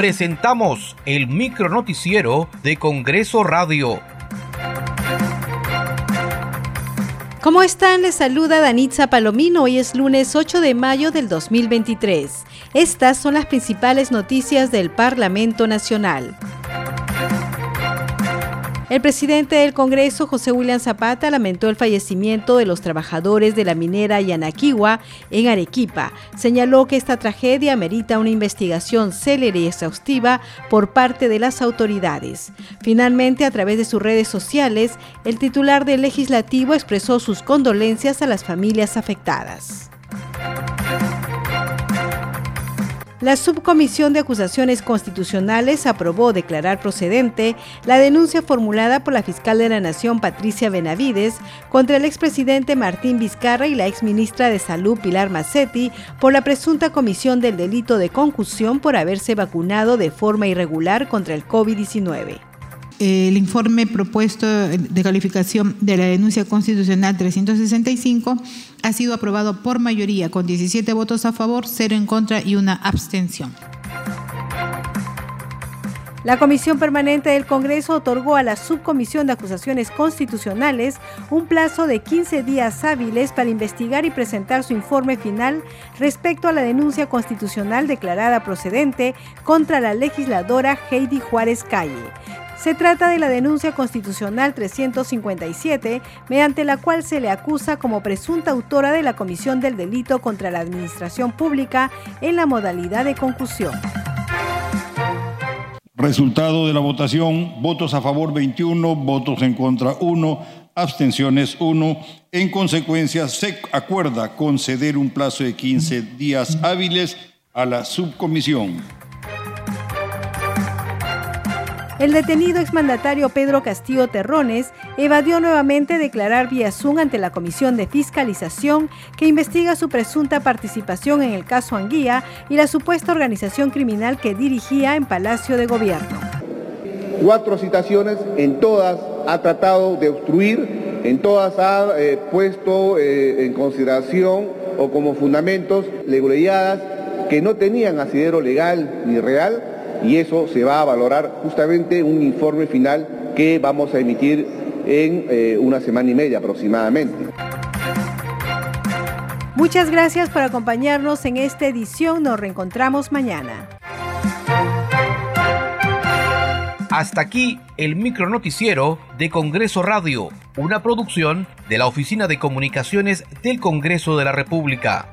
presentamos el micronoticiero de Congreso Radio. ¿Cómo están? Les saluda Danitza Palomino. Hoy es lunes 8 de mayo del 2023. Estas son las principales noticias del Parlamento Nacional. El presidente del Congreso, José William Zapata, lamentó el fallecimiento de los trabajadores de la minera Yanaquiwa en Arequipa. Señaló que esta tragedia merita una investigación célere y exhaustiva por parte de las autoridades. Finalmente, a través de sus redes sociales, el titular del legislativo expresó sus condolencias a las familias afectadas. La Subcomisión de Acusaciones Constitucionales aprobó declarar procedente la denuncia formulada por la fiscal de la Nación, Patricia Benavides, contra el expresidente Martín Vizcarra y la exministra de Salud, Pilar Massetti, por la presunta comisión del delito de concusión por haberse vacunado de forma irregular contra el COVID-19 el informe propuesto de calificación de la denuncia constitucional 365 ha sido aprobado por mayoría con 17 votos a favor, 0 en contra y una abstención. La Comisión Permanente del Congreso otorgó a la Subcomisión de Acusaciones Constitucionales un plazo de 15 días hábiles para investigar y presentar su informe final respecto a la denuncia constitucional declarada procedente contra la legisladora Heidi Juárez Calle. Se trata de la denuncia constitucional 357, mediante la cual se le acusa como presunta autora de la comisión del delito contra la administración pública en la modalidad de concusión. Resultado de la votación, votos a favor 21, votos en contra 1, abstenciones 1. En consecuencia, se acuerda conceder un plazo de 15 días hábiles a la subcomisión. El detenido exmandatario Pedro Castillo Terrones evadió nuevamente declarar vía Zoom ante la Comisión de Fiscalización que investiga su presunta participación en el caso Anguía y la supuesta organización criminal que dirigía en Palacio de Gobierno. Cuatro citaciones, en todas ha tratado de obstruir, en todas ha eh, puesto eh, en consideración o como fundamentos legularidades que no tenían asidero legal ni real y eso se va a valorar justamente un informe final que vamos a emitir en eh, una semana y media aproximadamente. Muchas gracias por acompañarnos en esta edición. Nos reencontramos mañana. Hasta aquí el micronoticiero de Congreso Radio, una producción de la Oficina de Comunicaciones del Congreso de la República.